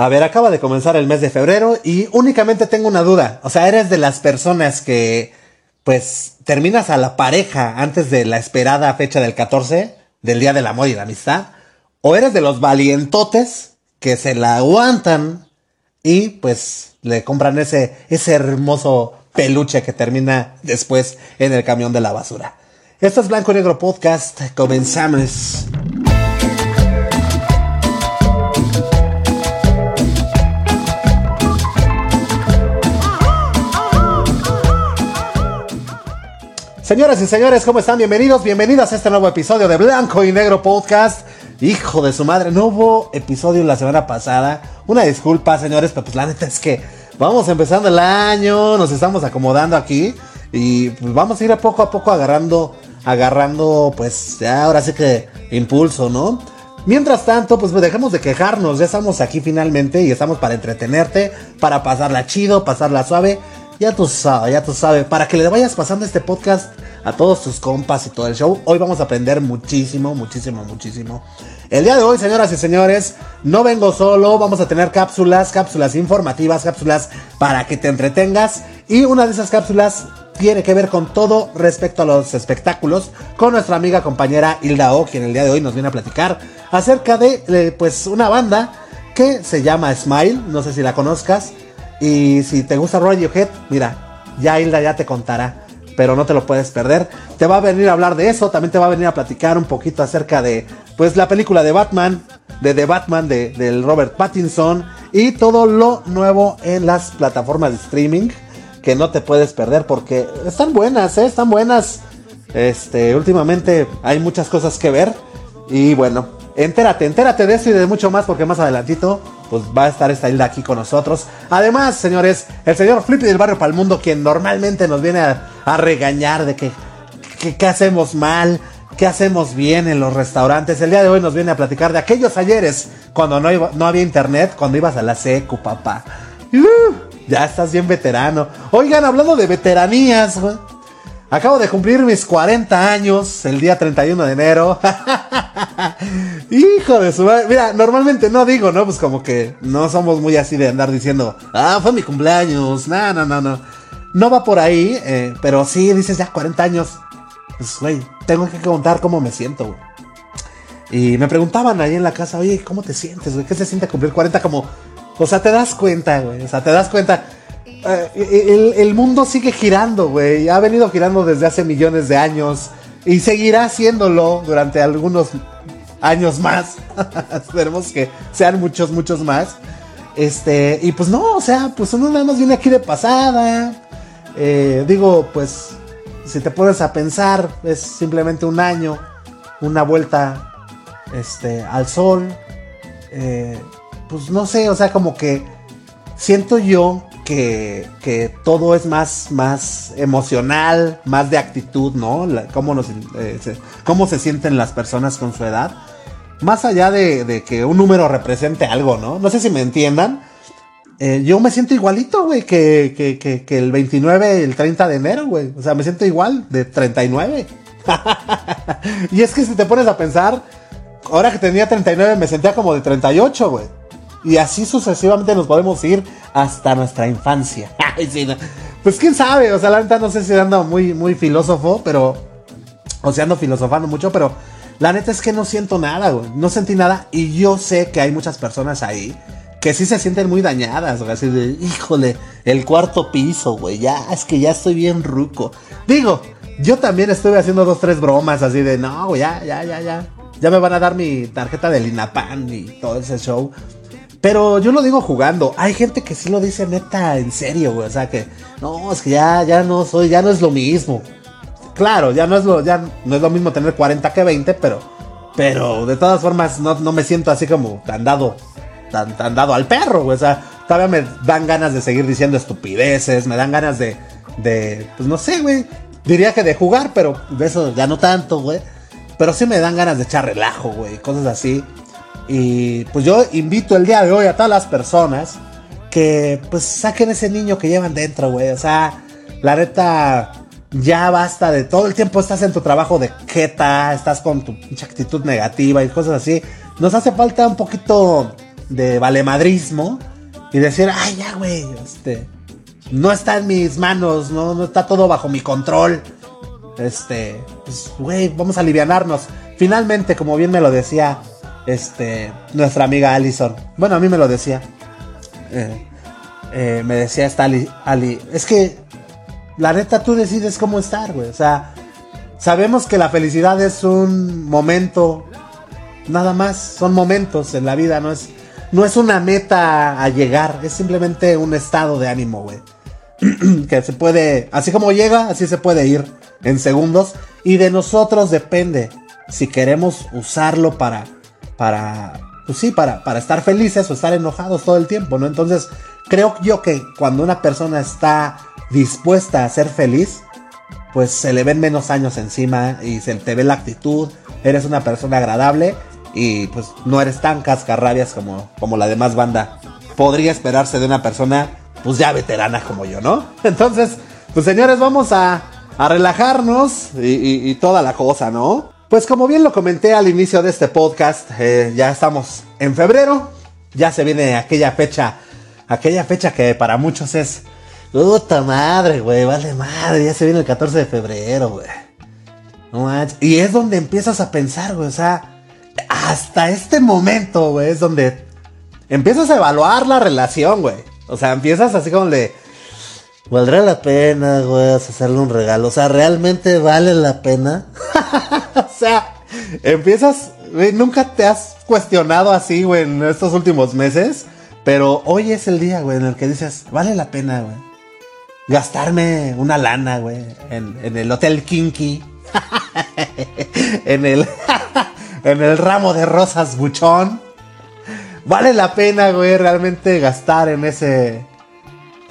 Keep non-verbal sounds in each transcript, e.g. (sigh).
A ver, acaba de comenzar el mes de febrero y únicamente tengo una duda. O sea, eres de las personas que, pues, terminas a la pareja antes de la esperada fecha del 14, del Día del Amor y la Amistad. O eres de los valientotes que se la aguantan y, pues, le compran ese, ese hermoso peluche que termina después en el camión de la basura. Esto es Blanco y Negro Podcast. Comenzamos. Señoras y señores, ¿cómo están? Bienvenidos, bienvenidas a este nuevo episodio de Blanco y Negro Podcast. Hijo de su madre, no hubo episodio la semana pasada. Una disculpa, señores, pero pues la neta es que vamos empezando el año, nos estamos acomodando aquí y pues vamos a ir a poco a poco agarrando, agarrando, pues ya ahora sí que impulso, ¿no? Mientras tanto, pues dejemos de quejarnos, ya estamos aquí finalmente y estamos para entretenerte, para pasarla chido, pasarla suave ya tú sabes, ya tú sabes. Para que le vayas pasando este podcast a todos tus compas y todo el show. Hoy vamos a aprender muchísimo, muchísimo, muchísimo. El día de hoy, señoras y señores, no vengo solo. Vamos a tener cápsulas, cápsulas informativas, cápsulas para que te entretengas. Y una de esas cápsulas tiene que ver con todo respecto a los espectáculos. Con nuestra amiga compañera Hilda O, quien el día de hoy nos viene a platicar acerca de, eh, pues, una banda que se llama Smile. No sé si la conozcas y si te gusta Radiohead, mira, ya Hilda ya te contará, pero no te lo puedes perder. Te va a venir a hablar de eso, también te va a venir a platicar un poquito acerca de, pues, la película de Batman, de The Batman, de, del Robert Pattinson y todo lo nuevo en las plataformas de streaming que no te puedes perder porque están buenas, ¿eh? están buenas. Este, últimamente hay muchas cosas que ver y bueno, entérate, entérate de eso y de mucho más porque más adelantito pues va a estar esta Hilda aquí con nosotros. Además, señores, el señor Flippy del Barrio Palmundo, quien normalmente nos viene a, regañar de que, que, hacemos mal, qué hacemos bien en los restaurantes. El día de hoy nos viene a platicar de aquellos ayeres cuando no, no había internet, cuando ibas a la secu, papá. Uh, ya estás bien veterano. Oigan, hablando de veteranías, Acabo de cumplir mis 40 años el día 31 de enero. (laughs) Hijo de su madre. Mira, normalmente no digo, ¿no? Pues como que no somos muy así de andar diciendo, ah, fue mi cumpleaños. No, no, no, no. No va por ahí, eh, pero sí dices ya 40 años. Pues, güey, tengo que contar cómo me siento. Y me preguntaban ahí en la casa, oye, ¿cómo te sientes, güey? ¿Qué se siente cumplir 40? Como, o sea, te das cuenta, güey. O sea, te das cuenta. Eh, el, mundo sigue girando, güey. Ha venido girando desde hace millones de años. Y seguirá haciéndolo durante algunos años más. (laughs) Esperemos que sean muchos, muchos más. Este, y pues no, o sea, pues uno nada más viene aquí de pasada. Eh, digo, pues, si te pones a pensar, es simplemente un año, una vuelta este, al sol. Eh, pues no sé, o sea, como que siento yo que, todo es más, más emocional, más de actitud, ¿no? cómo, eh, se, cómo se sienten las personas con su edad. Más allá de, que un número represente algo, ¿no? No sé si me entiendan. Eh, yo me siento igualito, güey, que, que, que, el 29 y el 30 de enero, güey. O sea, me siento igual, de 39. (laughs) y es que si te pones a pensar, ahora que tenía 39 me sentía como de 38, güey. Y así sucesivamente nos podemos ir hasta nuestra infancia. (laughs) Pues quién sabe, o sea, la neta no sé si ando muy, muy filósofo, pero. O sea, ando filosofando mucho, pero la neta es que no siento nada, güey. No sentí nada. Y yo sé que hay muchas personas ahí que sí se sienten muy dañadas, güey. Así de, híjole, el cuarto piso, güey. Ya, es que ya estoy bien ruco. Digo, yo también estuve haciendo dos, tres bromas así de, no, güey, ya, ya, ya, ya. Ya me van a dar mi tarjeta del INAPAN y todo ese show. Pero yo lo digo jugando. Hay gente que sí lo dice neta en serio, güey. O sea que, no, es que ya, ya no soy, ya no es lo mismo. Claro, ya no es lo, ya no es lo mismo tener 40 que 20, pero, pero de todas formas no, me siento así como tan dado, tan, tan dado al perro, güey. O sea, todavía me dan ganas de seguir diciendo estupideces, me dan ganas de, de, pues no sé, güey. Diría que de jugar, pero de eso ya no tanto, güey. Pero sí me dan ganas de echar relajo, güey. Cosas así. Y pues yo invito el día de hoy a todas las personas que pues saquen ese niño que llevan dentro, güey. O sea, la neta, ya basta de todo el tiempo estás en tu trabajo de queta, estás con tu actitud negativa y cosas así. Nos hace falta un poquito de valemadrismo y decir, ay, ya, güey, este, no está en mis manos, no, no está todo bajo mi control. Este, pues, güey, vamos a alivianarnos. Finalmente, como bien me lo decía, este, nuestra amiga Allison. Bueno, a mí me lo decía. Eh, eh, me decía esta Ali, Ali, es que la neta tú decides cómo estar, güey. O sea, sabemos que la felicidad es un momento, nada más, son momentos en la vida, no es, no es una meta a llegar, es simplemente un estado de ánimo, güey. (clears throat) que se puede, así como llega, así se puede ir en segundos. Y de nosotros depende si queremos usarlo para, para, pues sí, para, para estar felices o estar enojados todo el tiempo, ¿no? Entonces, creo yo que cuando una persona está dispuesta a ser feliz, pues se le ven menos años encima y se te ve la actitud, eres una persona agradable y pues no eres tan cascarrabias como, como la demás banda. Podría esperarse de una persona pues ya veterana como yo, ¿no? (laughs) Entonces, pues señores, vamos a, a relajarnos y, toda la cosa, ¿no? Pues como bien lo comenté al inicio de este podcast, eh, ya estamos en febrero, ya se viene aquella fecha, aquella fecha que para muchos es Puta madre, güey, vale madre, ya se viene el 14 de febrero, güey. No. Y es donde empiezas a pensar, güey, o sea, hasta este momento, güey, es donde empiezas a evaluar la relación, güey. O sea, empiezas así como de, ¿valdrá la pena, güey, hacerle un regalo? O sea, ¿realmente vale la pena? (laughs) o sea, empiezas, güey, nunca te has cuestionado así, güey, en estos últimos meses. Pero hoy es el día, güey, en el que dices, vale la pena, güey gastarme una lana, güey, en, el Hotel Kinky, (laughs) en el (laughs) en el ramo de rosas buchón. Vale la pena, güey, realmente gastar en ese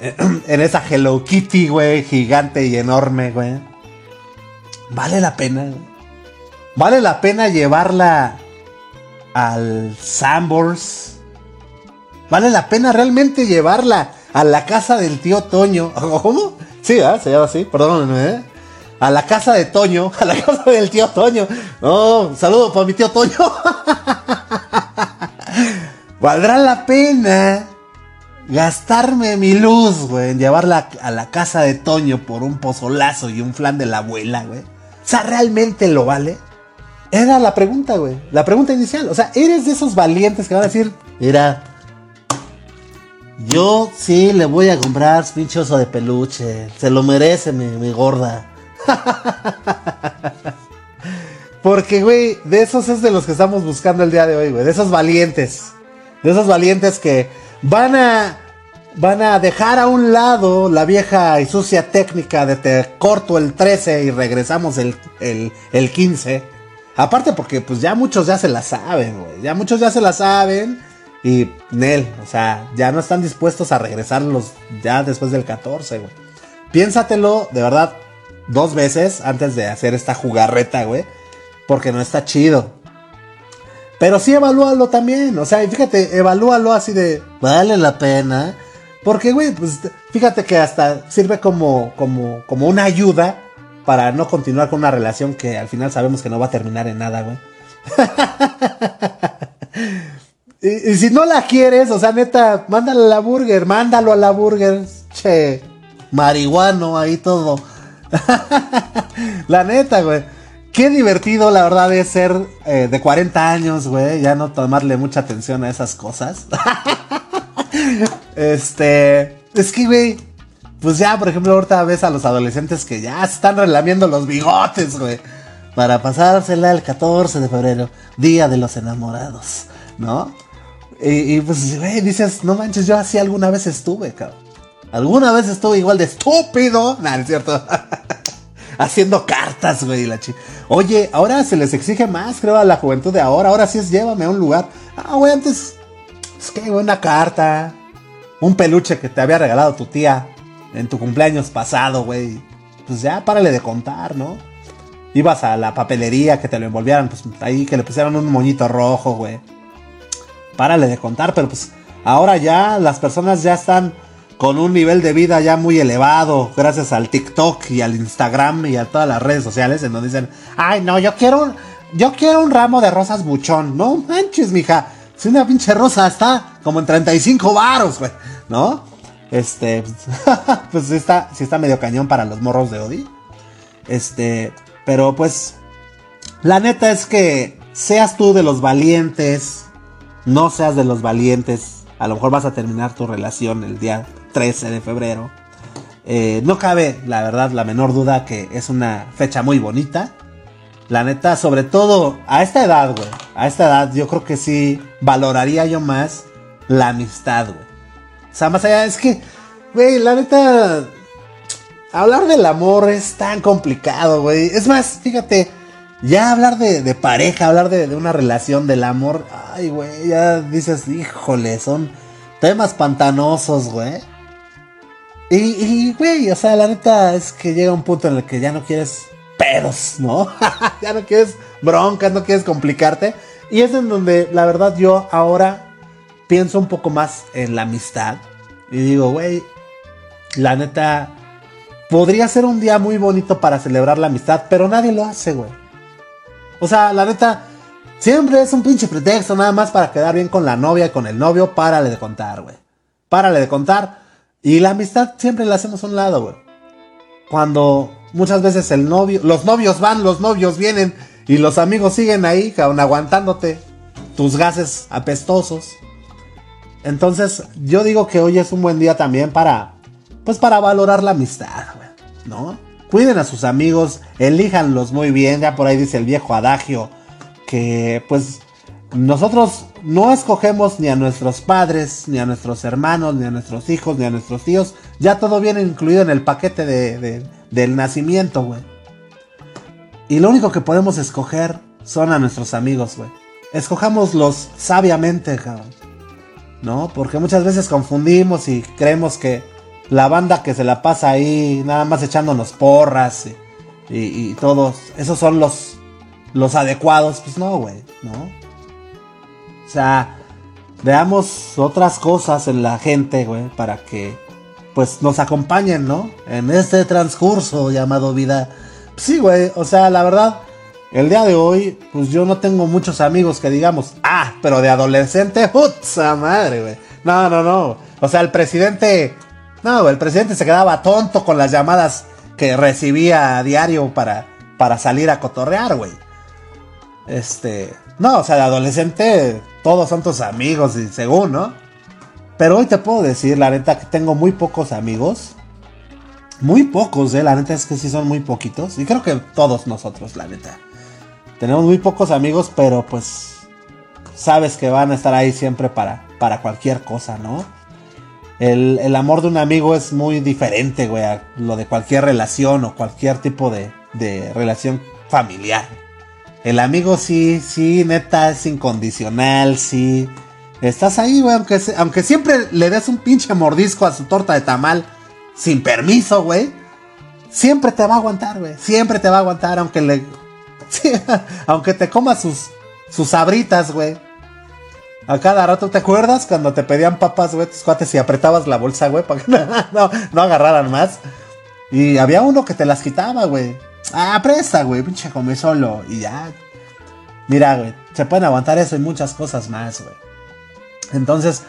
(clears throat) en esa Hello Kitty, güey, gigante y enorme, güey. Vale la pena. Vale la pena llevarla al Sambors. Vale la pena realmente llevarla a la casa del tío Toño. (laughs) ¿Cómo? Sí, se llama así, perdónenme, ¿eh? A la casa de Toño, (laughs) a la casa del tío Toño. Oh, saludo para mi tío Toño. (laughs) Valdrá la pena gastarme mi luz, güey, en llevarla a la casa de Toño por un pozolazo y un flan de la abuela, güey. O sea, ¿realmente lo vale? Era la pregunta, güey. La pregunta inicial. O sea, ¿eres de esos valientes que van a decir, mira, yo sí le voy a comprar pinche oso de peluche. Se lo merece mi, gorda. (laughs) Porque, güey, de esos es de los que estamos buscando el día de hoy, güey. De esos valientes. De esos valientes que van a. Van a dejar a un lado la vieja y sucia técnica de te corto el 13 y regresamos el, el, el 15. Aparte porque pues ya muchos ya se la saben, güey. Ya muchos ya se la saben. Y Nel, o sea, ya no están dispuestos a regresarlos ya después del 14, güey. Piénsatelo, de verdad, dos veces antes de hacer esta jugarreta, güey. Porque no está chido. Pero sí evalúalo también. O sea, fíjate, evalúalo así de. Vale la pena. Porque, güey, pues fíjate que hasta sirve como, como, como una ayuda para no continuar con una relación que al final sabemos que no va a terminar en nada, güey. (laughs) Y, si no la quieres, o sea, neta, mándale a la burger, mándalo a la burger. Che, marihuano, ahí todo. (laughs) la neta, güey. Qué divertido, la verdad, es ser eh, de 40 años, güey. Ya no tomarle mucha atención a esas cosas. (laughs) este. Es que, güey. Pues ya, por ejemplo, ahorita ves a los adolescentes que ya se están relamiendo los bigotes, güey. Para pasársela el 14 de febrero, Día de los Enamorados, ¿no? Y, pues, güey, dices, no manches, yo así alguna vez estuve, cabrón. Alguna vez estuve igual de estúpido. (laughs) Nah, es cierto. (laughs) Haciendo cartas, güey, la chi. Oye, ahora se les exige más, creo, a la juventud de ahora. Ahora sí es llévame a un lugar. Ah, güey, antes. Es que, güey, una carta. Un peluche que te había regalado tu tía en tu cumpleaños pasado, güey. Pues ya, párale de contar, ¿no? Ibas a la papelería que te lo envolvieran, pues ahí que le pusieran un moñito rojo, güey párale de contar, pero pues ahora ya las personas ya están con un nivel de vida ya muy elevado gracias al TikTok y al Instagram y a todas las redes sociales en donde dicen, ay no, yo quiero un, yo quiero un ramo de rosas buchón, no manches, mija. Si una pinche rosa está como en 35 varos, güey, ¿no? Este, (laughs) pues sí está, sí está medio cañón para los morros de Odi. Este, pero pues, la neta es que seas tú de los valientes, no seas de los valientes, a lo mejor vas a terminar tu relación el día 13 de febrero. Eh, no cabe, la verdad, la menor duda que es una fecha muy bonita. La neta, sobre todo a esta edad, güey. A esta edad yo creo que sí valoraría yo más la amistad, güey. O sea, más allá es que, güey, la neta... Hablar del amor es tan complicado, güey. Es más, fíjate, ya hablar de, pareja, hablar de, de, una relación del amor, ay, güey, ya dices, híjole, son temas pantanosos, güey. Y, güey, o sea, la neta es que llega un punto en el que ya no quieres pedos, ¿no? (laughs) ya no quieres broncas, no quieres complicarte. Y es en donde, la verdad, yo ahora pienso un poco más en la amistad. Y digo, güey, la neta, podría ser un día muy bonito para celebrar la amistad, pero nadie lo hace, güey. O sea, la neta, siempre es un pinche pretexto nada más para quedar bien con la novia y con el novio. Párale de contar, güey. Párale de contar. Y la amistad siempre la hacemos a un lado, güey. Cuando muchas veces el novio, los novios van, los novios vienen y los amigos siguen ahí, cabrón, aguantándote tus gases apestosos. Entonces, yo digo que hoy es un buen día también para, pues para valorar la amistad, güey, ¿no? Cuiden a sus amigos, elíjanlos muy bien, ya por ahí dice el viejo adagio, que pues nosotros no escogemos ni a nuestros padres, ni a nuestros hermanos, ni a nuestros hijos, ni a nuestros tíos. Ya todo viene incluido en el paquete de, del nacimiento, güey. Y lo único que podemos escoger son a nuestros amigos, güey. Escojámoslos sabiamente, cabrón. ¿No? Porque muchas veces confundimos y creemos que la banda que se la pasa ahí, nada más echándonos porras y, y todos, esos son los, los adecuados. Pues no, güey, ¿no? O sea, veamos otras cosas en la gente, güey, para que pues nos acompañen, ¿no? En este transcurso llamado vida. Sí, güey, o sea, la verdad, el día de hoy, pues yo no tengo muchos amigos que digamos, ah, pero de adolescente, (laughs) ¡putza madre, güey! No, no, no. O sea, el presidente, no, el presidente se quedaba tonto con las llamadas que recibía a diario para, para salir a cotorrear, güey. Este, no, o sea, de adolescente todos son tus amigos y según, ¿no? Pero hoy te puedo decir, la neta, que tengo muy pocos amigos. Muy pocos, ¿eh? La neta es que sí son muy poquitos. Y creo que todos nosotros, la neta. Tenemos muy pocos amigos, pero pues sabes que van a estar ahí siempre para, para cualquier cosa, ¿no? El, el amor de un amigo es muy diferente, güey, a lo de cualquier relación o cualquier tipo de, de relación familiar. El amigo sí, sí, neta, es incondicional, sí. Estás ahí, güey, aunque, aunque siempre le des un pinche mordisco a su torta de tamal sin permiso, güey. Siempre te va a aguantar, güey. Siempre te va a aguantar, aunque le... (laughs) aunque te comas sus, sus sabritas, güey. A cada rato, ¿te acuerdas cuando te pedían papas, güey, tus cuates y apretabas la bolsa, güey, para que (laughs) no, no agarraran más? Y había uno que te las quitaba, güey. Ah, presta, güey, pinche come solo. Y ya. Mira, güey, se pueden aguantar eso y muchas cosas más, güey. Entonces,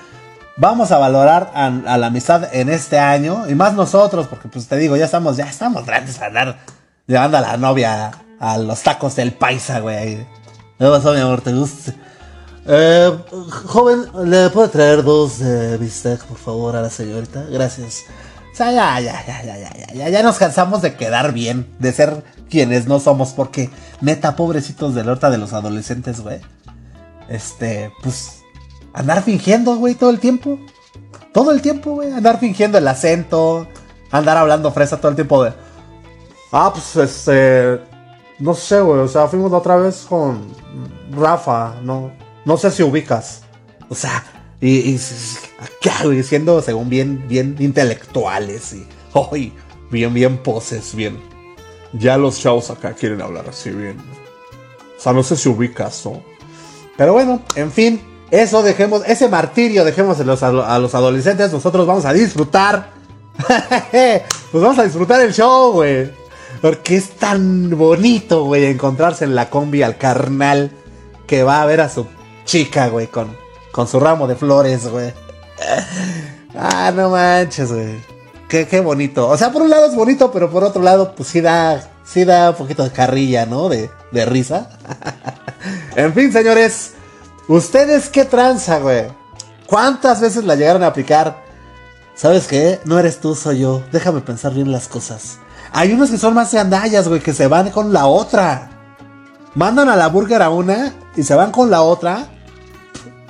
vamos a valorar a, la amistad en este año. Y más nosotros, porque pues te digo, ya estamos, ya estamos grandes para andar llevando a la novia a, los tacos del paisa, güey. ¿Qué pasó, mi amor? ¿Te gusta? Eh, joven, ¿le puedo traer dos eh, bistec, por favor, a la señorita? Gracias sea, ya, ya, ya, ya, ya, ya, ya nos cansamos de quedar bien, de ser quienes no somos, porque neta, pobrecitos del horta de los adolescentes, güey. Este, pues, andar fingiendo, güey, todo el tiempo. Todo el tiempo, güey, andar fingiendo el acento, andar hablando fresa todo el tiempo de... Ah, pues, este, no sé, güey, o sea, fuimos otra vez con Rafa, no, no sé si ubicas. O sea, y, y güey, siendo según bien, bien intelectuales y hoy bien, bien poses, bien. Ya los chavos acá quieren hablar así bien. O sea, no sé si ubicas, ¿no? Pero bueno, en fin, eso dejemos, ese martirio dejemos a los adolescentes. Nosotros vamos a disfrutar. (laughs) pues vamos a disfrutar el show, güey. Porque es tan bonito, güey, encontrarse en la combi al carnal que va a ver a su chica, güey, con con su ramo de flores, güey. Ah, no manches, güey. Qué, qué bonito. O sea, por un lado es bonito, pero por otro lado, pues sí da, sí da un poquito de carrilla, ¿no? De, de risa. (laughs) en fin, señores. ¿Ustedes qué tranza, güey? ¿Cuántas veces la llegaron a aplicar? ¿Sabes qué? No eres tú, soy yo. Déjame pensar bien las cosas. Hay unos que son más de andallas, güey, que se van con la otra. Mandan a la burger a una y se van con la otra.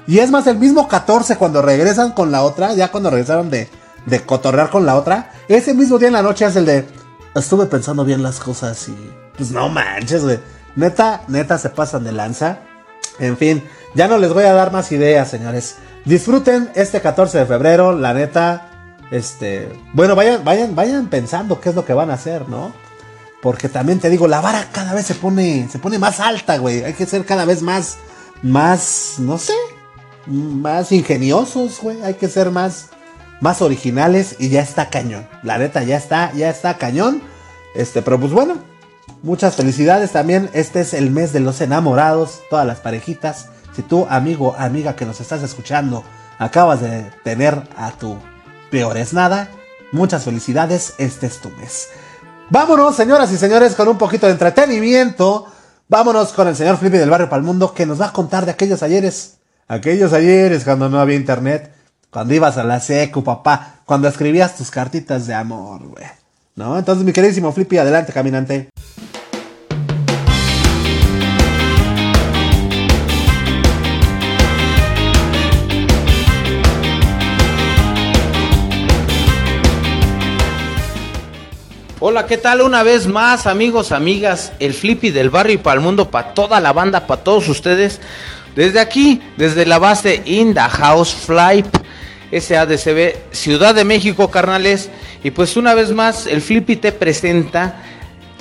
Y es más, el mismo 14 cuando regresan con la otra, ya cuando regresaron de, de cotorrear con la otra, ese mismo día en la noche es el de, estuve pensando bien las cosas y, pues no manches, güey. Neta, neta se pasan de lanza. En fin, ya no les voy a dar más ideas, señores. Disfruten este 14 de febrero, la neta. Este, bueno, vayan, vayan, vayan pensando qué es lo que van a hacer, ¿no? Porque también te digo, la vara cada vez se pone, se pone más alta, güey. Hay que ser cada vez más, más, no sé, más ingeniosos, güey. Hay que ser más, más originales y ya está cañón. La neta, ya está, ya está cañón. Este, pero pues bueno, muchas felicidades también. Este es el mes de los enamorados, todas las parejitas. Si tú, amigo, amiga que nos estás escuchando, acabas de tener a tu peor es nada, muchas felicidades, este es tu mes. Vámonos, señoras y señores, con un poquito de entretenimiento. Vámonos con el señor Flippy del Barrio Palmundo que nos va a contar de aquellos ayeres. Aquellos ayeres cuando no había internet. Cuando ibas a la secu, papá. Cuando escribías tus cartitas de amor, güey. ¿No? Entonces, mi queridísimo Flippy, adelante, caminante. Hola, ¿qué tal? Una vez más, amigos, amigas, el Flippy del barrio y para el mundo, para toda la banda, para todos ustedes. Desde aquí, desde la base In the House Fly, SADCB, Ciudad de México, carnales. Y pues una vez más, el Flippy te presenta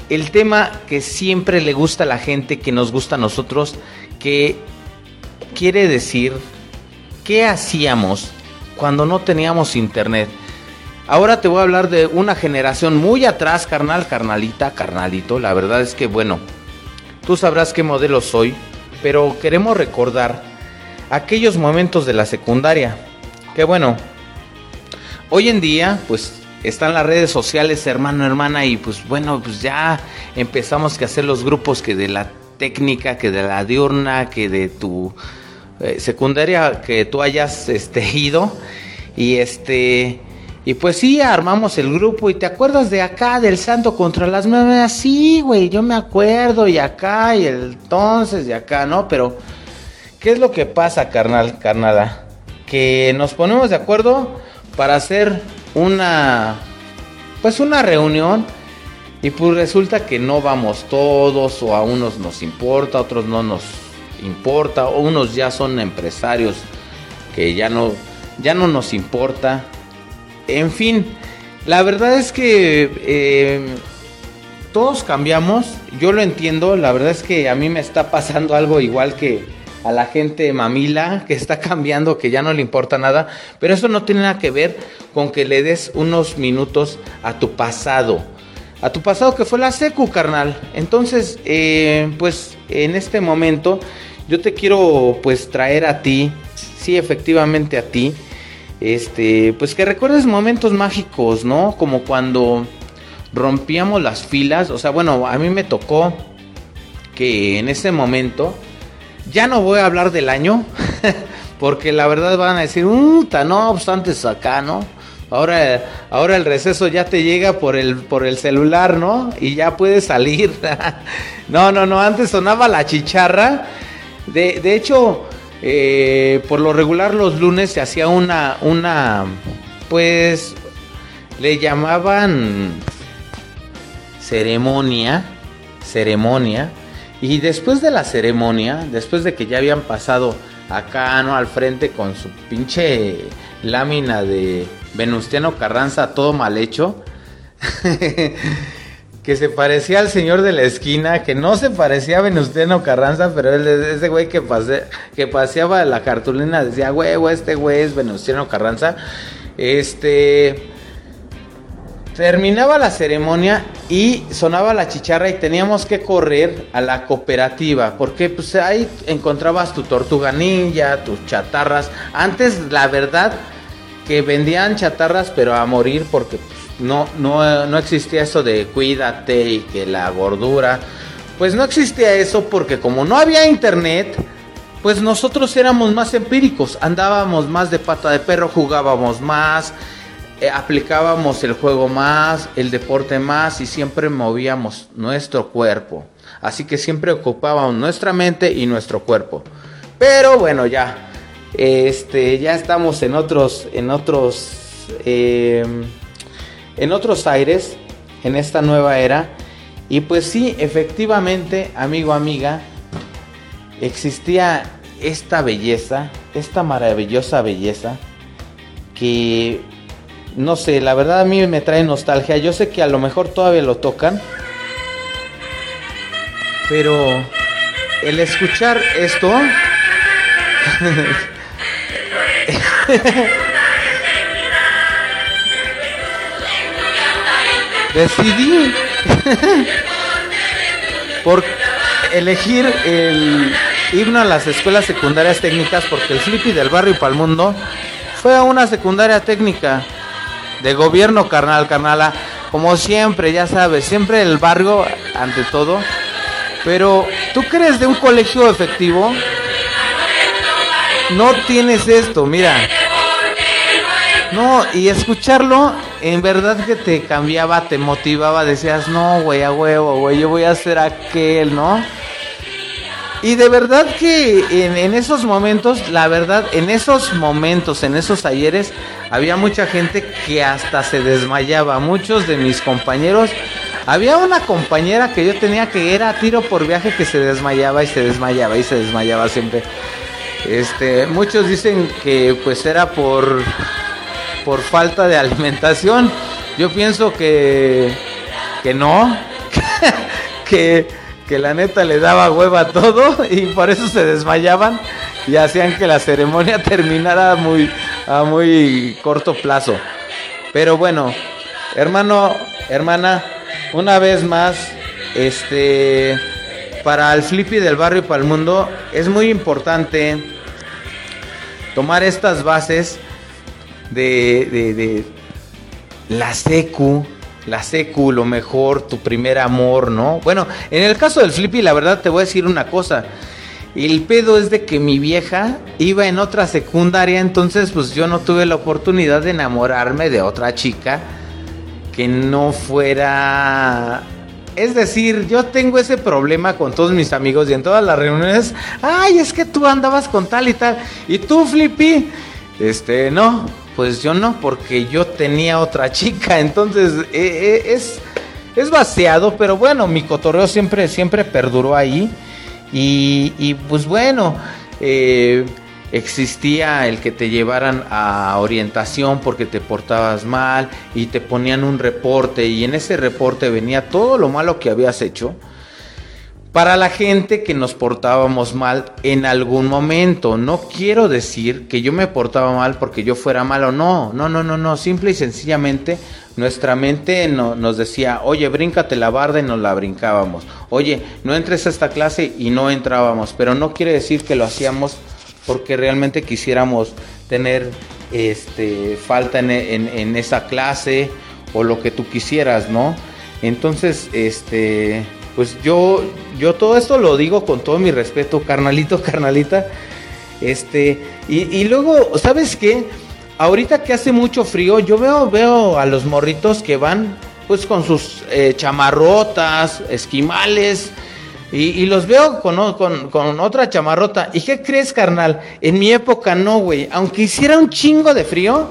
el tema que siempre le gusta a la gente, que nos gusta a nosotros, que quiere decir, ¿qué hacíamos cuando no teníamos internet? Ahora te voy a hablar de una generación muy atrás, carnal, carnalita, carnalito. La verdad es que, bueno, tú sabrás qué modelo soy, pero queremos recordar aquellos momentos de la secundaria. Que bueno, hoy en día, pues están las redes sociales, hermano, hermana, y pues bueno, pues ya empezamos a hacer los grupos que de la técnica, que de la diurna, que de tu eh, secundaria que tú hayas este, (laughs) ido. Y este y pues sí, armamos el grupo y te acuerdas de acá, del santo contra las memes. Sí, güey, yo me acuerdo y acá y entonces y acá, ¿no? Pero, ¿qué es lo que pasa, carnal, carnala? Que nos ponemos de acuerdo para hacer una, pues una reunión y pues resulta que no vamos todos o a unos nos importa, a otros no nos importa, o unos ya son empresarios que ya no, ya no nos importa. En fin, la verdad es que eh, todos cambiamos, yo lo entiendo, la verdad es que a mí me está pasando algo igual que a la gente mamila que está cambiando, que ya no le importa nada, pero eso no tiene nada que ver con que le des unos minutos a tu pasado, a tu pasado que fue la secu, carnal. Entonces, eh, pues en este momento yo te quiero pues traer a ti, sí, efectivamente a ti, este, pues que recuerdes momentos mágicos, ¿no? Como cuando rompíamos las filas, o sea, bueno, a mí me tocó que en ese momento, ya no voy a hablar del año, (laughs) porque la verdad van a decir, puta, no, pues antes acá, ¿no? Ahora, ahora el receso ya te llega por el, por el celular, ¿no? Y ya puedes salir. (laughs) no, no, no, antes sonaba la chicharra. De, de hecho, eh, por lo regular los lunes se hacía una, una, pues, le llamaban ceremonia, ceremonia, y después de la ceremonia, después de que ya habían pasado acá, ¿no? Al frente con su pinche lámina de Venustiano Carranza todo mal hecho. (laughs) que se parecía al señor de la esquina, que no se parecía a Venustiano Carranza, pero él, ese güey que, pase, que paseaba la cartulina decía, güey, este güey es Venustiano Carranza. Este. Terminaba la ceremonia y sonaba la chicharra y teníamos que correr a la cooperativa porque pues ahí encontrabas tu tortuga ninja, tus chatarras. Antes la verdad que vendían chatarras pero a morir porque pues, no, no, no existía eso de cuídate y que la gordura. Pues no existía eso porque como no había internet, pues nosotros éramos más empíricos, andábamos más de pata de perro, jugábamos más, eh, aplicábamos el juego más, el deporte más y siempre movíamos nuestro cuerpo. Así que siempre ocupábamos nuestra mente y nuestro cuerpo. Pero bueno, ya, este, ya estamos en otros, en otros, em, en otros aires, en esta nueva era. Y pues sí, efectivamente, amigo, amiga, existía esta belleza, esta maravillosa belleza que no sé, la verdad a mí me trae nostalgia. Yo sé que a lo mejor todavía lo tocan. Pero el escuchar esto... (laughs) decidí (laughs) por elegir el himno a las escuelas secundarias técnicas porque el Flippy del barrio y mundo fue a una secundaria técnica de gobierno, carnal, carnala. Como siempre, ya sabes, siempre el barrio ante todo. Pero, ¿tú crees de un colegio efectivo? No tienes esto, mira. No, y escucharlo, en verdad que te cambiaba, te motivaba, decías, no, güey, a huevo, güey, yo voy a hacer aquel, ¿no? Y de verdad que en, esos momentos, la verdad, en esos momentos, en esos talleres, había mucha gente que hasta se desmayaba. Muchos de mis compañeros, había una compañera que yo tenía que era tiro por viaje que se desmayaba y se desmayaba y se desmayaba siempre. Este, muchos dicen que pues era por por falta de alimentación. Yo pienso que que no, (laughs) que que la neta le daba hueva todo y por eso se desmayaban y hacían que la ceremonia (laughs) terminara muy a muy corto plazo. Pero bueno, hermano, hermana, una vez más, este, para el Flippy del barrio y para el mundo, es muy importante tomar estas bases de, de, de la secu, la secu, lo mejor, tu primer amor, ¿no? Bueno, en el caso del Flippy, la verdad te voy a decir una cosa. El pedo es de que mi vieja iba en otra secundaria, entonces pues yo no tuve la oportunidad de enamorarme de otra chica que no fuera... Es decir, yo tengo ese problema con todos mis amigos y en todas las reuniones, ay, es que tú andabas con tal y tal. Y tú, Flippy, este, no, pues yo no, porque yo tenía otra chica, (laughs) entonces eh, eh, es, es vaciado, pero bueno, mi cotorreo siempre, siempre perduró ahí. Y, pues bueno, eh, existía el que te llevaran a orientación porque te portabas mal y te ponían un reporte y en ese reporte venía todo lo malo que habías hecho para la gente que nos portábamos mal en algún momento. No quiero decir que yo me portaba mal porque yo fuera malo, no, no, no, no, no, simple y sencillamente nuestra mente nos decía, oye, bríncate la barda y nos la brincábamos. Oye, no entres a esta clase y no entrábamos. Pero no quiere decir que lo hacíamos porque realmente quisiéramos tener este, falta en, en esa clase o lo que tú quisieras, ¿no? Entonces, este, pues yo, yo todo esto lo digo con todo mi respeto, carnalito, (laughs) carnalita. Este, y, y luego, ¿sabes qué? ahorita que hace mucho frío, yo veo, veo a los morritos que van pues con sus eh, chamarrotas, esquimales, y, los veo con, con, otra chamarrota. ¿Y qué crees, carnal? En mi época no, güey. Aunque hiciera un chingo de frío,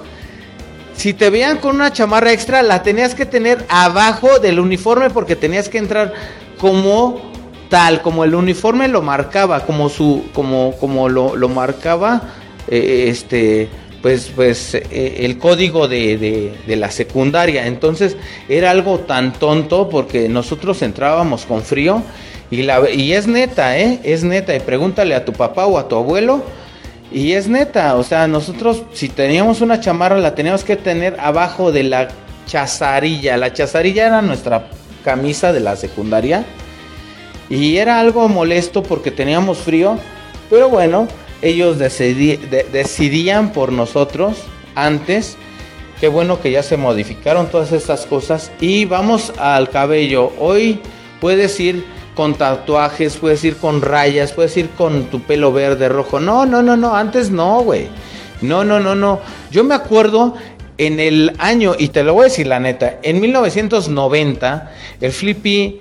si te veían con una chamarra extra, la tenías que tener abajo del uniforme porque tenías que entrar como tal, como el uniforme lo marcaba, como su, como, como lo, lo marcaba, eh, este pues, pues eh, el código de, la secundaria. Entonces era algo tan tonto porque nosotros entrábamos con frío y, la, y es neta, ¿eh? Es neta. Y pregúntale a tu papá o a tu abuelo. Y es neta, o sea, nosotros si teníamos una chamarra la teníamos que tener abajo de la chazarilla. La chazarilla era nuestra camisa de la secundaria. Y era algo molesto porque teníamos frío. Pero bueno, ellos decidían por nosotros antes. Qué bueno que ya se modificaron todas estas cosas. Y vamos al cabello. Hoy puedes ir con tatuajes, puedes ir con rayas, puedes ir con tu pelo verde, rojo. No, no, no, no. Antes no, güey. No, no, no, no. Yo me acuerdo en el año, y te lo voy a decir la neta, en 1990, el Flippy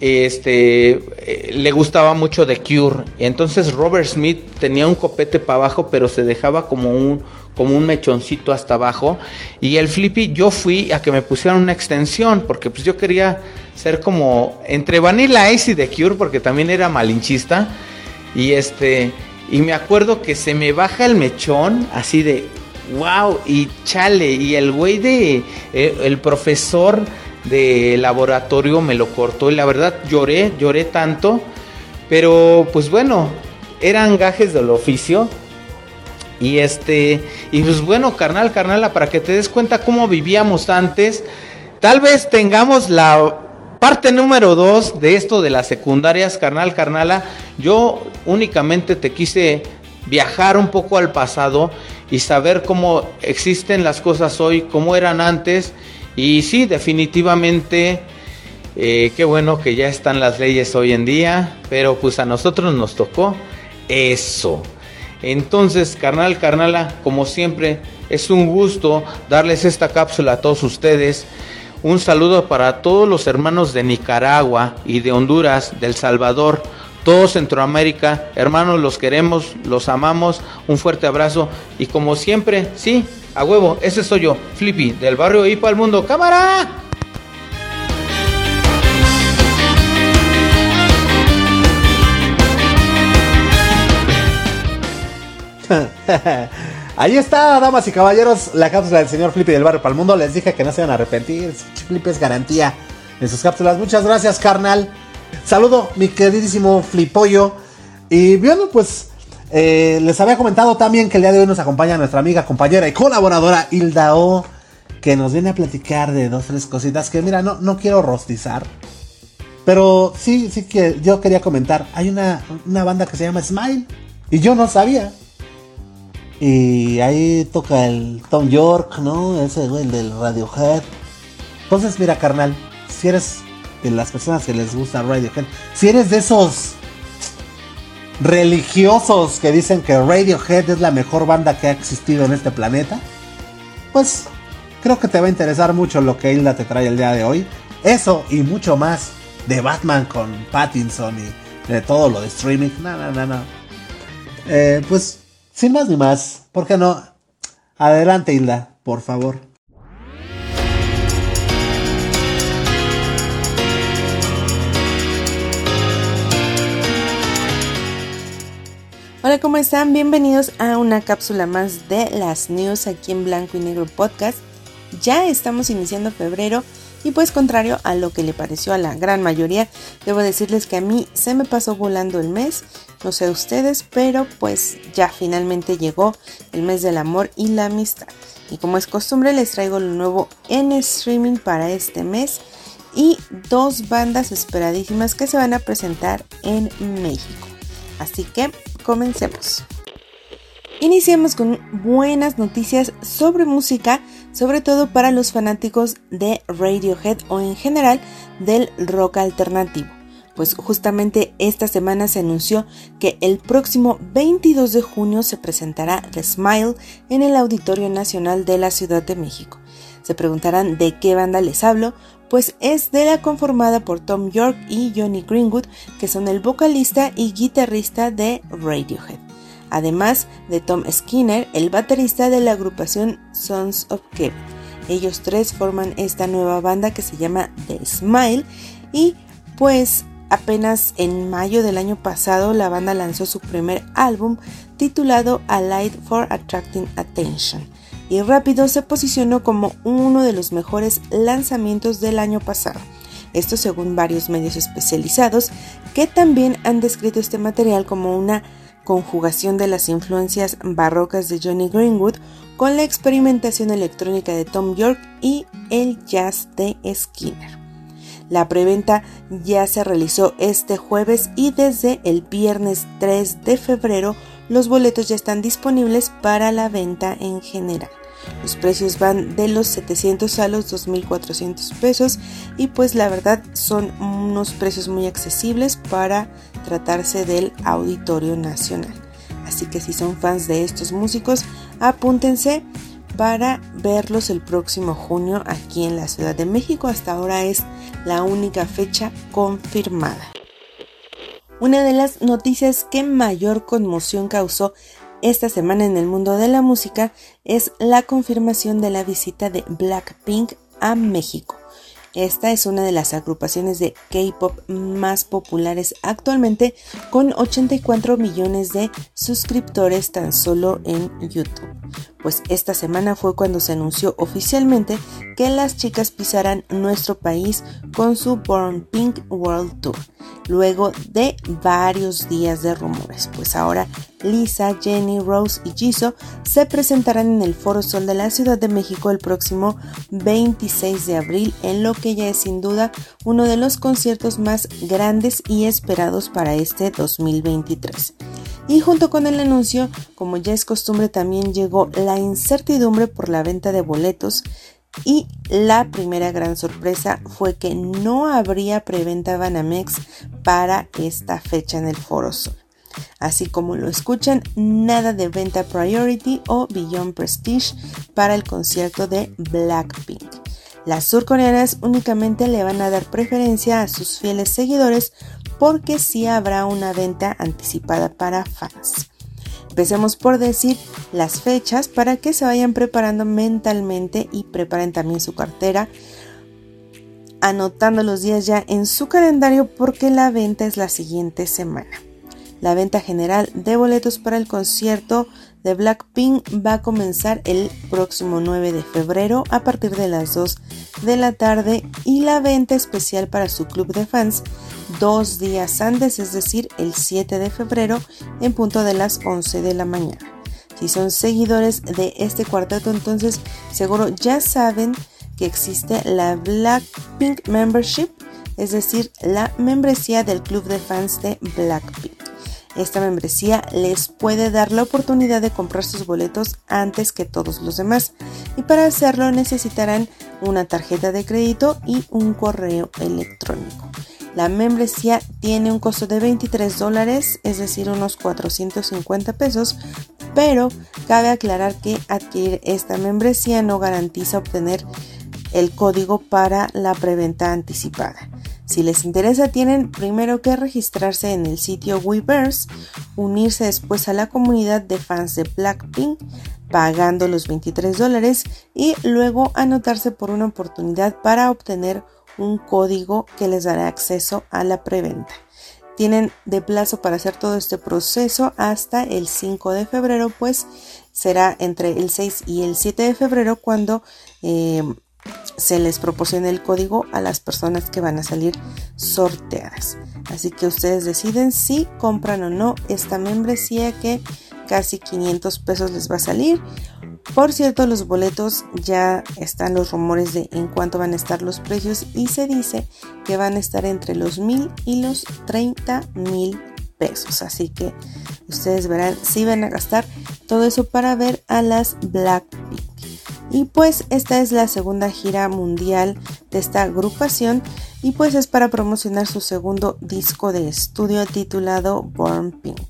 este, eh, le gustaba mucho The Cure. Entonces Robert Smith tenía un copete para abajo, pero se dejaba como un, como un mechoncito hasta abajo. Y el Flippy, yo fui a que me pusieran una extensión, porque pues yo quería ser como entre Vanilla Ice y The Cure, porque también era malinchista. Y este, y me acuerdo que se me baja el mechón, así de, wow, y chale, y el güey de, eh, el profesor de laboratorio me lo cortó y la verdad lloré, lloré tanto, pero pues bueno, eran gajes del oficio. Y este, y pues bueno, carnal, carnal, para que te des cuenta cómo vivíamos antes, tal vez tengamos la parte número dos de esto de las secundarias, carnal, carnala. Yo únicamente te quise viajar un poco al pasado y saber cómo existen las cosas hoy, cómo eran antes y sí, definitivamente, eh, qué bueno que ya están las leyes hoy en día, pero pues a nosotros nos tocó eso. Entonces, carnal, carnala, como siempre, es un gusto darles esta cápsula a todos ustedes. Un saludo para todos los hermanos de Nicaragua y de Honduras, del Salvador, todo Centroamérica. Hermanos, los queremos, los amamos. Un fuerte abrazo. Y como siempre, sí, a huevo, ese soy yo, Flippy, del barrio Ipa al mundo. ¡Cámara! (laughs) Ahí está, damas y caballeros, la cápsula del señor Flippy del barrio para el mundo. Les dije que no se van a arrepentir. Flippy es garantía en sus cápsulas. Muchas gracias, carnal. Saludo, mi queridísimo Flipollo. Y bueno, pues eh, les había comentado también que el día de hoy nos acompaña nuestra amiga, compañera y colaboradora Hilda O, que nos viene a platicar de dos, tres cositas que, mira, no, no quiero rostizar. Pero sí, sí que yo quería comentar. Hay una, una banda que se llama Smile. Y yo no sabía. Y ahí toca el Tom York, ¿no? Ese güey, el del Radiohead. Entonces, mira, carnal, si eres de las personas que les gusta Radiohead. Si eres de esos religiosos que dicen que Radiohead es la mejor banda que ha existido en este planeta, pues creo que te va a interesar mucho lo que Hilda te trae el día de hoy. Eso y mucho más de Batman con Pattinson y de todo lo de streaming. No, no, no, no. Eh, pues sin más ni más, ¿por qué no? Adelante Hilda, por favor. Hola, ¿cómo están? Bienvenidos a una cápsula más de las news aquí en Blanco y Negro Podcast. Ya estamos iniciando febrero y pues contrario a lo que le pareció a la gran mayoría, debo decirles que a mí se me pasó volando el mes, no sé ustedes, pero pues ya finalmente llegó el mes del amor y la amistad. Y como es costumbre les traigo lo nuevo en streaming para este mes y dos bandas esperadísimas que se van a presentar en México. Así que comencemos. Iniciemos con buenas noticias sobre música, sobre todo para los fanáticos de Radiohead o en general del rock alternativo. Pues justamente esta semana se anunció que el próximo 22 de junio se presentará The Smile en el Auditorio Nacional de la Ciudad de México. Se preguntarán de qué banda les hablo, pues es de la conformada por Tom York y Johnny Greenwood, que son el vocalista y guitarrista de Radiohead, además de Tom Skinner, el baterista de la agrupación Sons of Kevin. Ellos tres forman esta nueva banda que se llama The Smile y pues apenas en mayo del año pasado la banda lanzó su primer álbum titulado A Light for Attracting Attention y rápido se posicionó como uno de los mejores lanzamientos del año pasado. Esto según varios medios especializados que también han descrito este material como una conjugación de las influencias barrocas de Johnny Greenwood con la experimentación electrónica de Tom York y el jazz de Skinner. La preventa ya se realizó este jueves y desde el viernes 3 de febrero los boletos ya están disponibles para la venta en general. Los precios van de los 700 a los 2.400 pesos y pues la verdad son unos precios muy accesibles para tratarse del Auditorio Nacional. Así que si son fans de estos músicos, apúntense para verlos el próximo junio aquí en la Ciudad de México. Hasta ahora es la única fecha confirmada. Una de las noticias que mayor conmoción causó esta semana en el mundo de la música es la confirmación de la visita de Blackpink a México. Esta es una de las agrupaciones de K-pop más populares actualmente con 84 millones de suscriptores tan solo en YouTube. Pues esta semana fue cuando se anunció oficialmente que las chicas pisarán nuestro país con su Born Pink World Tour luego de varios días de rumores, pues ahora Lisa, Jenny, Rose y Jisoo se presentarán en el Foro Sol de la Ciudad de México el próximo 26 de abril, en lo que ya es sin duda uno de los conciertos más grandes y esperados para este 2023. Y junto con el anuncio, como ya es costumbre, también llegó la incertidumbre por la venta de boletos y la primera gran sorpresa fue que no habría preventa Banamex para esta fecha en el Foro Sol. Así como lo escuchan, nada de venta Priority o Beyond Prestige para el concierto de Blackpink. Las surcoreanas únicamente le van a dar preferencia a sus fieles seguidores porque sí habrá una venta anticipada para fans. Empecemos por decir las fechas para que se vayan preparando mentalmente y preparen también su cartera, anotando los días ya en su calendario porque la venta es la siguiente semana. La venta general de boletos para el concierto de Blackpink va a comenzar el próximo 9 de febrero a partir de las 2 de la tarde y la venta especial para su club de fans dos días antes, es decir, el 7 de febrero en punto de las 11 de la mañana. Si son seguidores de este cuarteto, entonces seguro ya saben que existe la Blackpink Membership, es decir, la membresía del club de fans de Blackpink. Esta membresía les puede dar la oportunidad de comprar sus boletos antes que todos los demás y para hacerlo necesitarán una tarjeta de crédito y un correo electrónico. La membresía tiene un costo de 23 dólares, es decir, unos 450 pesos, pero cabe aclarar que adquirir esta membresía no garantiza obtener el código para la preventa anticipada. Si les interesa, tienen primero que registrarse en el sitio Weverse, unirse después a la comunidad de fans de Blackpink, pagando los 23 dólares y luego anotarse por una oportunidad para obtener un código que les dará acceso a la preventa. Tienen de plazo para hacer todo este proceso hasta el 5 de febrero, pues será entre el 6 y el 7 de febrero cuando eh, se les proporcione el código a las personas que van a salir sorteadas. Así que ustedes deciden si compran o no esta membresía que casi 500 pesos les va a salir por cierto, los boletos ya están los rumores de en cuánto van a estar los precios y se dice que van a estar entre los mil y los 30 mil pesos. Así que ustedes verán si van a gastar todo eso para ver a las Blackpink. Y pues esta es la segunda gira mundial de esta agrupación y pues es para promocionar su segundo disco de estudio titulado Born Pink.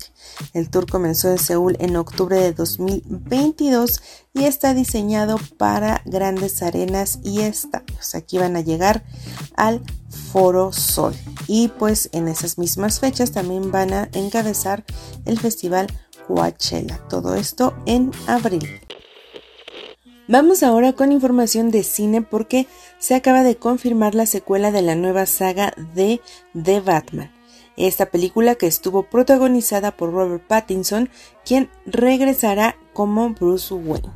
El tour comenzó en Seúl en octubre de 2022 y está diseñado para grandes arenas y estadios. Aquí van a llegar al Foro Sol y pues en esas mismas fechas también van a encabezar el festival Coachella. Todo esto en abril. Vamos ahora con información de cine porque se acaba de confirmar la secuela de la nueva saga de The Batman. Esta película que estuvo protagonizada por Robert Pattinson, quien regresará como Bruce Wayne.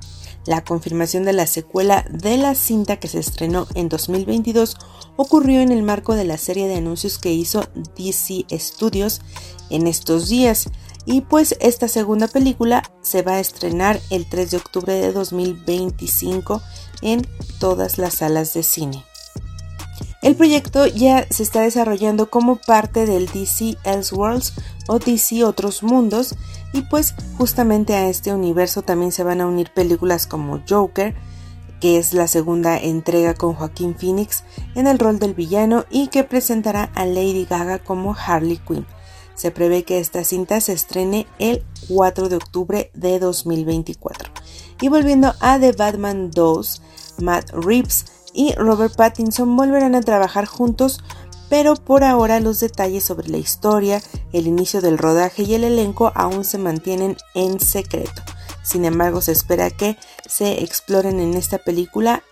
La confirmación de la secuela de la cinta que se estrenó en 2022 ocurrió en el marco de la serie de anuncios que hizo DC Studios en estos días. Y pues esta segunda película se va a estrenar el 3 de octubre de 2025 en todas las salas de cine. El proyecto ya se está desarrollando como parte del DC Elseworlds o DC Otros Mundos y pues justamente a este universo también se van a unir películas como Joker, que es la segunda entrega con Joaquín Phoenix en el rol del villano y que presentará a Lady Gaga como Harley Quinn. Se prevé que esta cinta se estrene el 4 de octubre de 2024. Y volviendo a The Batman 2, Matt Reeves y Robert Pattinson volverán a trabajar juntos, pero por ahora los detalles sobre la historia, el inicio del rodaje y el elenco aún se mantienen en secreto. Sin embargo, se espera que se exploren en esta película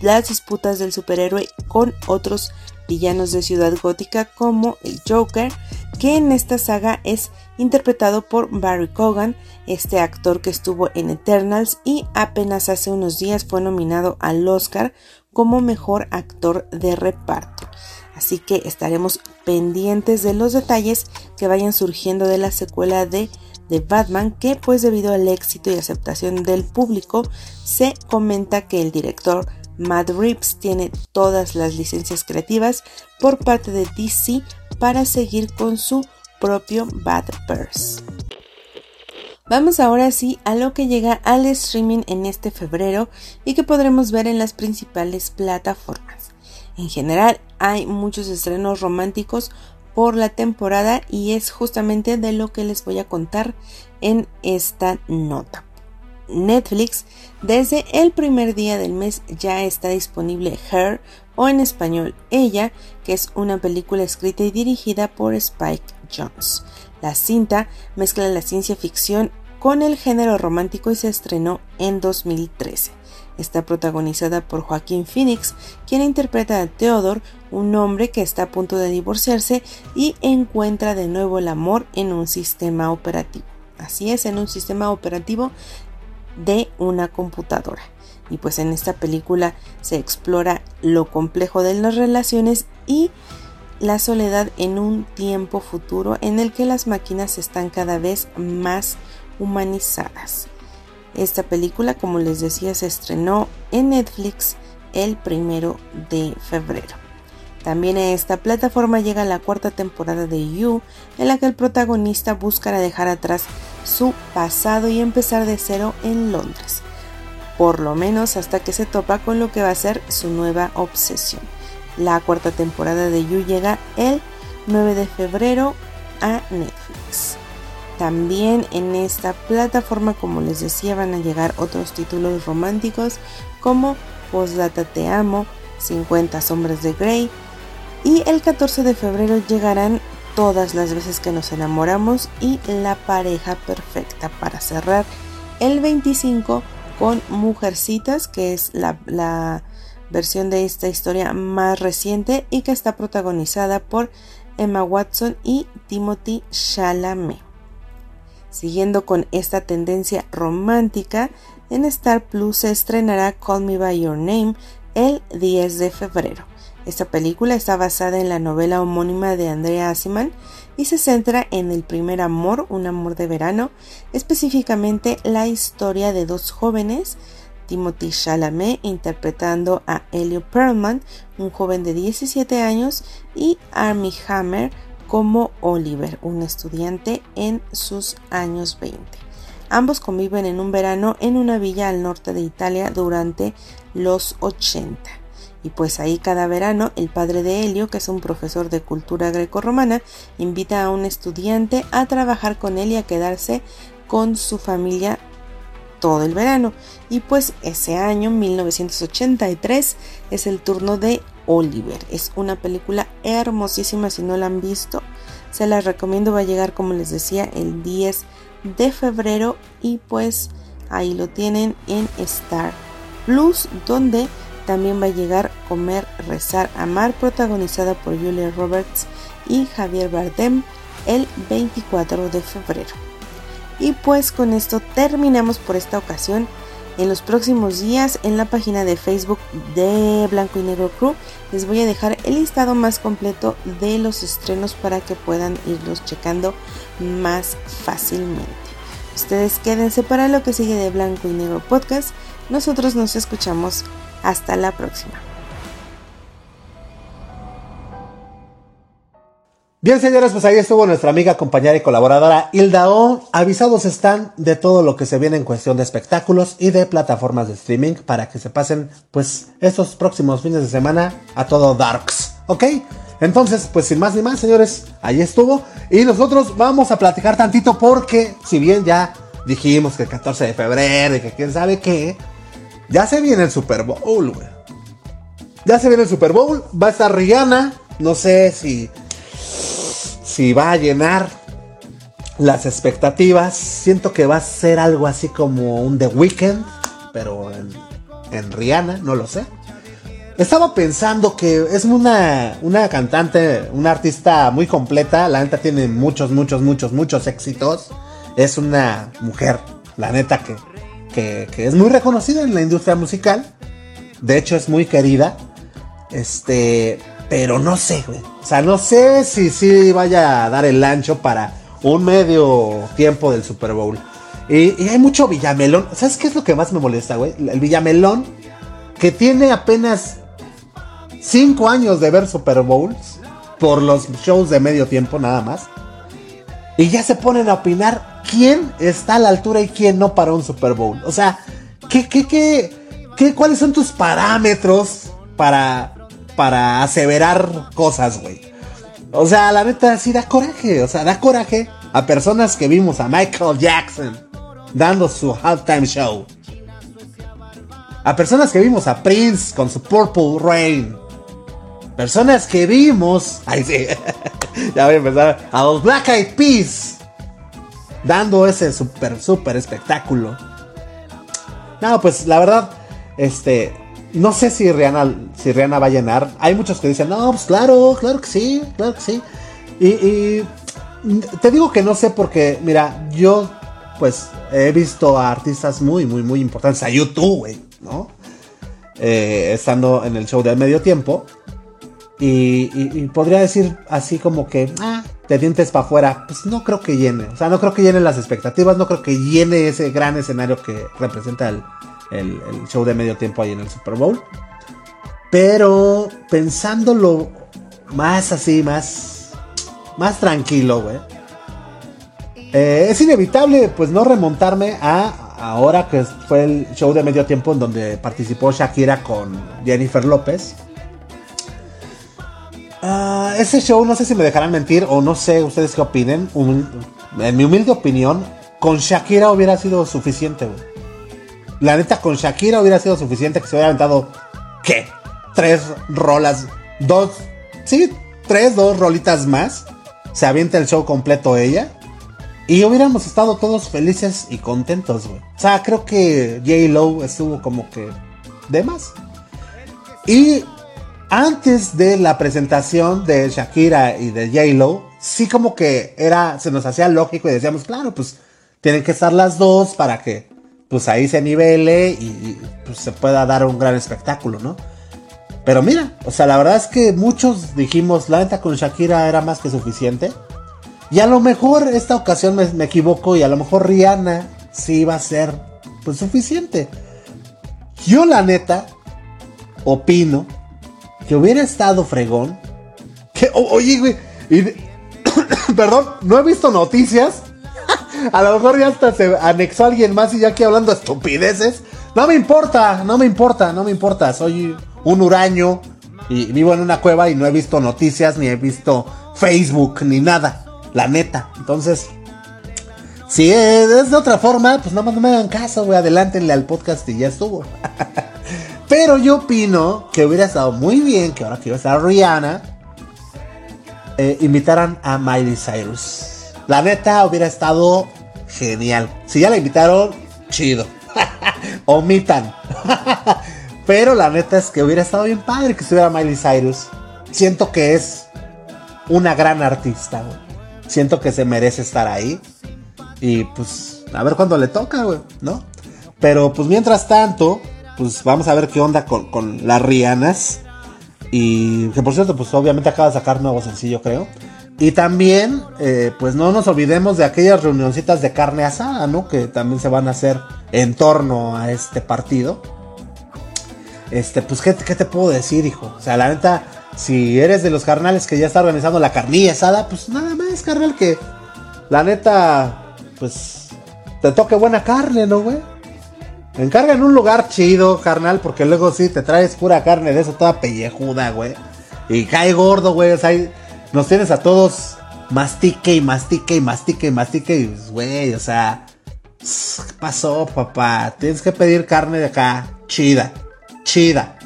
las disputas del superhéroe con otros villanos de Ciudad Gótica como el Joker, que en esta saga es interpretado por Barry Cogan, este actor que estuvo en Eternals y apenas hace unos días fue nominado al Oscar como mejor actor de reparto. Así que estaremos pendientes de los detalles que vayan surgiendo de la secuela de de Batman que pues debido al éxito y aceptación del público se comenta que el director Matt Reeves tiene todas las licencias creativas por parte de DC para seguir con su propio Batverse. Vamos ahora sí a lo que llega al streaming en este febrero y que podremos ver en las principales plataformas. En general hay muchos estrenos románticos por la temporada y es justamente de lo que les voy a contar en esta nota. Netflix desde el primer día del mes ya está disponible Her o en español Ella, que es una película escrita y dirigida por Spike Jones. La cinta mezcla la ciencia ficción con el género romántico y se estrenó en 2013. Está protagonizada por Joaquín Phoenix, quien interpreta a Theodore, un hombre que está a punto de divorciarse y encuentra de nuevo el amor en un sistema operativo. Así es, en un sistema operativo de una computadora. Y pues en esta película se explora lo complejo de las relaciones y la soledad en un tiempo futuro en el que las máquinas están cada vez más humanizadas. Esta película, como les decía, se estrenó en Netflix el primero de febrero. También a esta plataforma llega la cuarta temporada de You, en la que el protagonista busca dejar atrás su pasado y empezar de cero en Londres, por lo menos hasta que se topa con lo que va a ser su nueva obsesión. La cuarta temporada de You llega el 9 de febrero a Netflix. También en esta plataforma, como les decía, van a llegar otros títulos románticos como Postdata Te Amo, 50 Sombras de Grey. Y el 14 de febrero llegarán todas las veces que nos enamoramos y la pareja perfecta para cerrar el 25 con Mujercitas, que es la, versión de esta historia más reciente y que está protagonizada por Emma Watson y Timothy Chalamet. Siguiendo con esta tendencia romántica, en Star Plus se estrenará Call Me By Your Name el 10 de febrero. Esta película está basada en la novela homónima de Andrea Asiman y se centra en el primer amor, un amor de verano, específicamente la historia de dos jóvenes, Timothy Chalamet interpretando a Elio Perlman, un joven de 17 años, y Armie Hammer como Oliver, un estudiante en sus años 20. Ambos conviven en un verano en una villa al norte de Italia durante los 80. Y pues ahí cada verano el padre de Helio, que es un profesor de cultura grecorromana, invita a un estudiante a trabajar con él y a quedarse con su familia todo el verano. Y pues ese año, 1983, es el turno de Oliver. Es una película hermosísima si no la han visto. Se la recomiendo, va a llegar como les decía el 10 de febrero y pues ahí lo tienen en Star Plus donde también va a llegar Comer, Rezar, Amar protagonizada por Julia Roberts y Javier Bardem el 24 de febrero. Y pues con esto terminamos por esta ocasión en los próximos días en la página de Facebook de Blanco y Negro Crew les voy a dejar el listado más completo de los estrenos para que puedan irlos checando más fácilmente. Ustedes quédense para lo que sigue de Blanco y Negro Podcast. Nosotros nos escuchamos. Hasta la próxima. Bien, señores, pues ahí estuvo nuestra amiga, compañera y colaboradora Hilda O. Avisados están de todo lo que se viene en cuestión de espectáculos y de plataformas de streaming para que se pasen, pues, estos próximos fines de semana a todo Darks, ¿ok? Entonces, pues sin más ni más, señores, ahí estuvo. Y nosotros vamos a platicar tantito porque, si bien ya dijimos que el 14 de febrero y que quién sabe qué, ya se viene el Super Bowl, güey. Ya se viene el Super Bowl, va a estar Rihanna, no sé si si va a llenar las expectativas. Siento que va a ser algo así como un The Weeknd, pero en, Rihanna, no lo sé. Estaba pensando que es una, una cantante, una artista muy completa. La neta tiene muchos, muchos, muchos, muchos éxitos. Es una mujer, la neta, que, que, es muy reconocida en la industria musical. De hecho, es muy querida. Este, pero no sé, güey. O sea, no sé si sí vaya a dar el ancho para un medio tiempo del Super Bowl. Y, hay mucho Villamelón. ¿Sabes qué es lo que más me molesta, güey? El Villamelón, que tiene apenas 5 años de ver Super Bowls por los shows de medio tiempo nada más. Y ya se ponen a opinar quién está a la altura y quién no para un Super Bowl. O sea, ¿qué, qué, qué, qué, cuáles son tus parámetros para, para aseverar cosas, güey. O sea, la neta sí da coraje, o sea, da coraje a personas que vimos a Michael Jackson dando su halftime show. A personas que vimos a Prince con su Purple Rain. Personas que vimos. Ay, sí. (laughs) ya voy a empezar. A los Black Eyed Peas. Dando ese super, super espectáculo. No, pues la verdad. Este no sé si Rihanna, si Rihanna va a llenar. Hay muchos que dicen, no, pues claro, claro que sí, claro que sí. Y, te digo que no sé porque, mira, yo pues he visto a artistas muy, muy, muy importantes, a YouTube, güey, ¿no? Eh, estando en el show de medio tiempo. Y, podría decir así como que, ah, de dientes para afuera, pues no creo que llene. O sea, no creo que llene las expectativas, no creo que llene ese gran escenario que representa el, el, show de medio tiempo ahí en el Super Bowl. Pero pensándolo más así, más, más tranquilo, güey. Eh, es inevitable, pues, no remontarme a ahora que fue el show de medio tiempo en donde participó Shakira con Jennifer López. Ah, ese show, no sé si me dejarán mentir o no sé ustedes qué opinen. en mi humilde opinión, con Shakira hubiera sido suficiente, güey. La neta, con Shakira hubiera sido suficiente que se hubiera aventado, ¿qué? Tres rolas, dos, sí, tres, dos rolitas más. Se avienta el show completo ella. Y hubiéramos estado todos felices y contentos, güey. O sea, creo que J. Lo estuvo como que de más. Y antes de la presentación de Shakira y de J. Lo, sí como que era, se nos hacía lógico y decíamos, claro, pues tienen que estar las dos para que pues ahí se nivele y, pues se pueda dar un gran espectáculo, ¿no? Pero mira, o sea, la verdad es que muchos dijimos, la neta con Shakira era más que suficiente. Y a lo mejor esta ocasión me, equivoco y a lo mejor Rihanna sí iba a ser pues suficiente. Yo la neta opino que hubiera estado fregón. Oye, güey, (coughs) perdón, no he visto noticias (laughs) a lo mejor ya hasta se anexó a alguien más y ya aquí hablando estupideces. No me importa, no me importa, no me importa. Soy un huraño y vivo en una cueva y no he visto noticias, ni he visto Facebook, ni nada. La neta. Entonces, si es de otra forma, pues nada más no me hagan caso, güey. Adelántenle al podcast y ya estuvo. (laughs) Pero yo opino que hubiera estado muy bien que ahora que iba a estar Rihanna, eh, invitaran a Miley Cyrus. La neta hubiera estado genial. Si ya la invitaron, chido. (laughs) Omitan. (laughs) Pero la neta es que hubiera estado bien padre que estuviera Miley Cyrus. Siento que es una gran artista, güey. Siento que se merece estar ahí. Y pues, a ver cuándo le toca, güey, ¿no? Pero pues mientras tanto, pues vamos a ver qué onda con, con las Rianas. Y que por cierto, pues obviamente acaba de sacar nuevo sencillo, creo. Y también, eh, pues no nos olvidemos de aquellas reunioncitas de carne asada, ¿no? Que también se van a hacer en torno a este partido. Este, pues, ¿qué, te puedo decir, hijo? O sea, la neta, si eres de los carnales que ya está organizando la carnilla asada, pues nada más, carnal, que la neta, pues te toque buena carne, ¿no, güey? Encarga en un lugar chido, carnal, porque luego sí te traes pura carne de eso toda pellejuda, güey. Y cae gordo, güey. O sea, nos tienes a todos mastique y mastique y mastique y mastique. Y, pues, güey, o sea, ¿qué pasó, papá? Tienes que pedir carne de acá, chida, chida,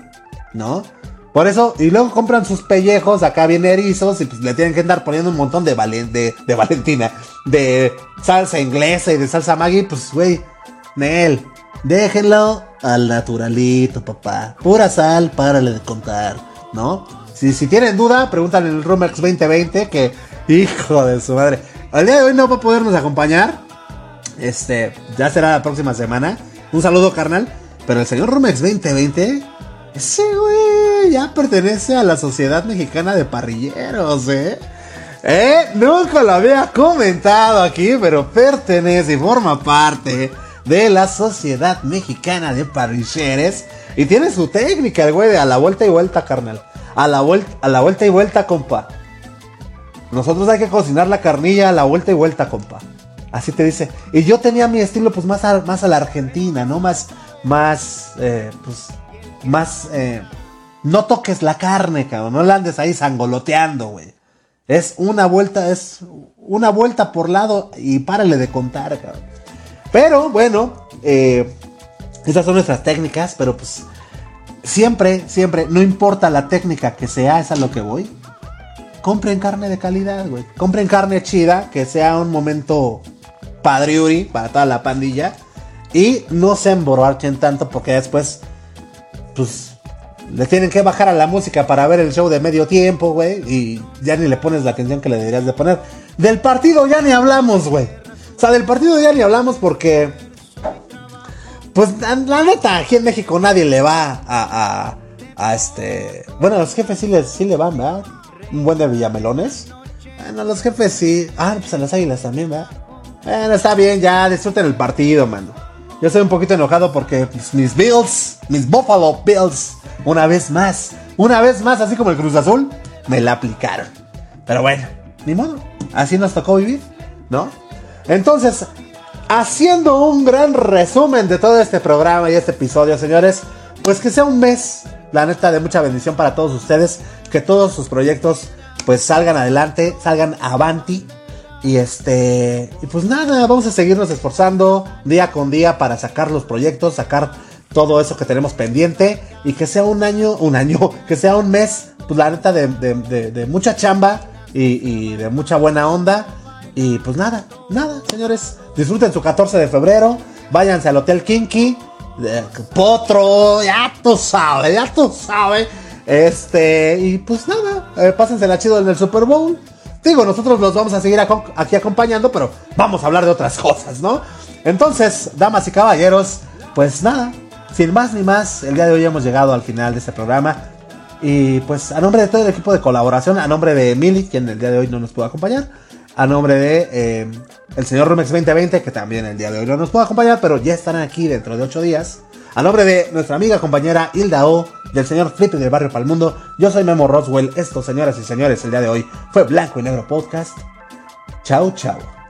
¿no? Por eso, y luego compran sus pellejos acá bien erizos y pues le tienen que andar poniendo un montón de, de, de Valentina, de salsa inglesa y de salsa Maggi, pues güey, Nel, déjenlo al naturalito, papá. Pura sal, párale de contar, ¿no? Si, si tienen duda, preguntan en el Rumex 2020 que, hijo de su madre, al día de hoy no va a podernos acompañar. Este, ya será la próxima semana. Un saludo, carnal. Pero el señor Rumex 2020 ese güey ya pertenece a la Sociedad Mexicana de Parrilleros, ¿eh? ¿Eh? Nunca lo había comentado aquí, pero pertenece y forma parte de la Sociedad Mexicana de Parrilleros. Y tiene su técnica, el güey, de a la vuelta y vuelta, carnal. A la, vuelta, a la vuelta y vuelta, compa. Nosotros hay que cocinar la carnilla a la vuelta y vuelta, compa. Así te dice. Y yo tenía mi estilo, pues, más a, más a la Argentina, ¿no? Más, más, eh, pues, más... Eh, no toques la carne, cabrón. No la andes ahí sangoloteando, güey. Es una vuelta, es una vuelta por lado y párale de contar, cabrón. Pero bueno, eh, esas son nuestras técnicas, pero pues siempre, siempre, no importa la técnica que sea, es a lo que voy. Compren carne de calidad, güey. Compren carne chida, que sea un momento padriuri para toda la pandilla. Y no se emborrachen tanto porque después pues le tienen que bajar a la música para ver el show de medio tiempo, güey. Y ya ni le pones la atención que le deberías de poner. Del partido ya ni hablamos, güey. O sea, del partido ya ni hablamos porque... Pues la, neta, aquí en México nadie le va a, a, este... Bueno, a los jefes sí, les, sí le van, ¿verdad? Un buen de Villamelones. Bueno, los jefes sí. Ah, pues a las águilas también, ¿verdad? Bueno, está bien, ya disfruten el partido, mano. Yo estoy un poquito enojado porque pues, mis Bills, mis Buffalo Bills, una vez más, una vez más, así como el Cruz Azul, me la aplicaron. Pero bueno, ni modo, así nos tocó vivir, ¿no? Entonces, haciendo un gran resumen de todo este programa y este episodio, señores, pues que sea un mes, la neta, de mucha bendición para todos ustedes, que todos sus proyectos pues salgan adelante, salgan avanti y este, y pues nada, vamos a seguirnos esforzando día con día para sacar los proyectos, sacar todo eso que tenemos pendiente y que sea un año, un año, (laughs) que sea un mes, pues la neta de, mucha chamba y, de mucha buena onda. Y pues nada, nada, señores, disfruten su 14 de febrero, váyanse al Hotel Kinky, Potro, ya tú sabes, ya tú sabes. Este, y pues nada, eh, pásense la chido en el Super Bowl. Digo, nosotros los vamos a seguir aquí acompañando, pero vamos a hablar de otras (laughs) cosas, ¿no? Entonces, damas y caballeros, pues nada, sin más ni más, el día de hoy hemos llegado al final de este programa. Y pues a nombre de todo el equipo de colaboración, a nombre de Mili, quien el día de hoy no nos pudo acompañar, a nombre de eh, el señor Rumex 2020, que también el día de hoy no nos pudo acompañar, pero ya estarán aquí dentro de ocho días. A nombre de nuestra amiga compañera Hilda O, del señor Flippy del Barrio Palmundo, yo soy Memo Roswell. Esto, señoras y señores, el día de hoy fue Blanco y Negro Podcast. Chao, chao.